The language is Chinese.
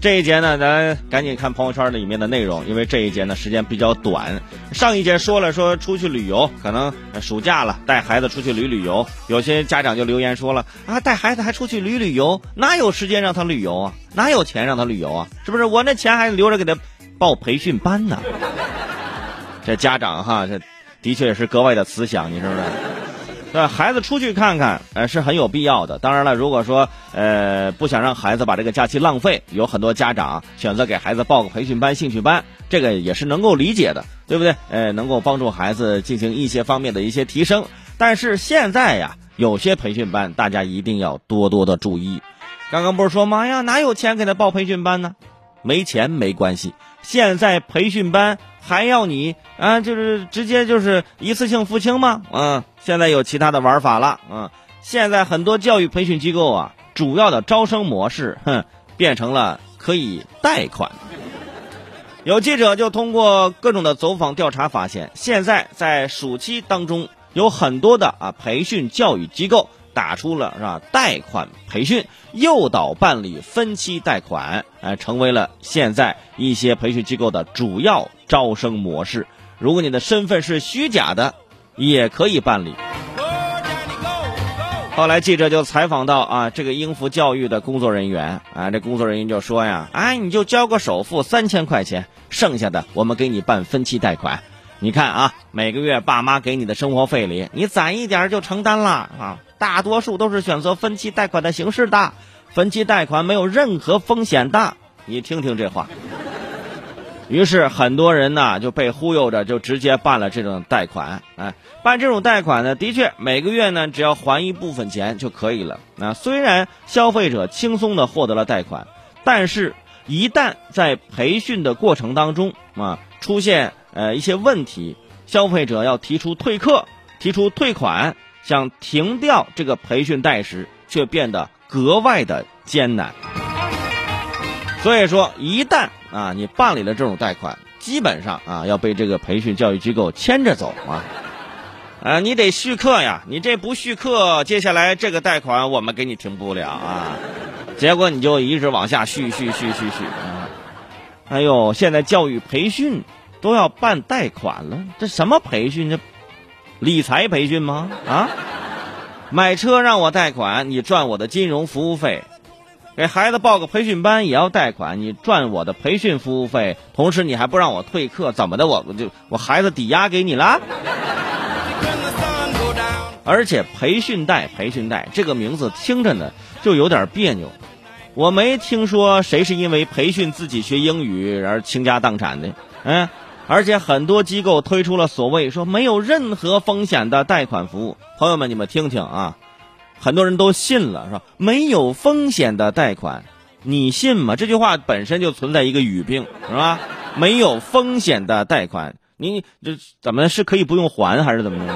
这一节呢，咱赶紧看朋友圈里面的内容，因为这一节呢时间比较短。上一节说了说出去旅游，可能暑假了，带孩子出去旅旅游。有些家长就留言说了啊，带孩子还出去旅旅游，哪有时间让他旅游啊？哪有钱让他旅游啊？是不是？我那钱还留着给他报培训班呢。这家长哈，这的确也是格外的慈祥，你是不是？对孩子出去看看，呃，是很有必要的。当然了，如果说呃不想让孩子把这个假期浪费，有很多家长选择给孩子报个培训班、兴趣班，这个也是能够理解的，对不对？呃，能够帮助孩子进行一些方面的一些提升。但是现在呀，有些培训班大家一定要多多的注意。刚刚不是说吗？呀，哪有钱给他报培训班呢？没钱没关系，现在培训班。还要你啊？就是直接就是一次性付清吗？嗯，现在有其他的玩法了。嗯，现在很多教育培训机构啊，主要的招生模式，哼，变成了可以贷款。有记者就通过各种的走访调查发现，现在在暑期当中，有很多的啊培训教育机构。打出了是吧？贷款培训诱导办理分期贷款，呃，成为了现在一些培训机构的主要招生模式。如果你的身份是虚假的，也可以办理。后来记者就采访到啊，这个英孚教育的工作人员啊，这工作人员就说呀，哎，你就交个首付三千块钱，剩下的我们给你办分期贷款。你看啊，每个月爸妈给你的生活费里，你攒一点就承担了啊。大多数都是选择分期贷款的形式的，分期贷款没有任何风险的。你听听这话。于是很多人呢就被忽悠着，就直接办了这种贷款。哎，办这种贷款呢，的确每个月呢只要还一部分钱就可以了。那虽然消费者轻松的获得了贷款，但是一旦在培训的过程当中啊出现呃一些问题，消费者要提出退课、提出退款。想停掉这个培训贷时，却变得格外的艰难。所以说，一旦啊你办理了这种贷款，基本上啊要被这个培训教育机构牵着走啊，啊你得续课呀，你这不续课，接下来这个贷款我们给你停不了啊。结果你就一直往下续续续续续。哎呦，现在教育培训都要办贷款了，这什么培训这？理财培训吗？啊，买车让我贷款，你赚我的金融服务费；给孩子报个培训班也要贷款，你赚我的培训服务费。同时你还不让我退课，怎么的？我就我孩子抵押给你了。而且培训贷，培训贷这个名字听着呢就有点别扭。我没听说谁是因为培训自己学英语而倾家荡产的，嗯。而且很多机构推出了所谓说没有任何风险的贷款服务，朋友们你们听听啊，很多人都信了，说没有风险的贷款，你信吗？这句话本身就存在一个语病，是吧？没有风险的贷款，你这怎么是可以不用还还是怎么着？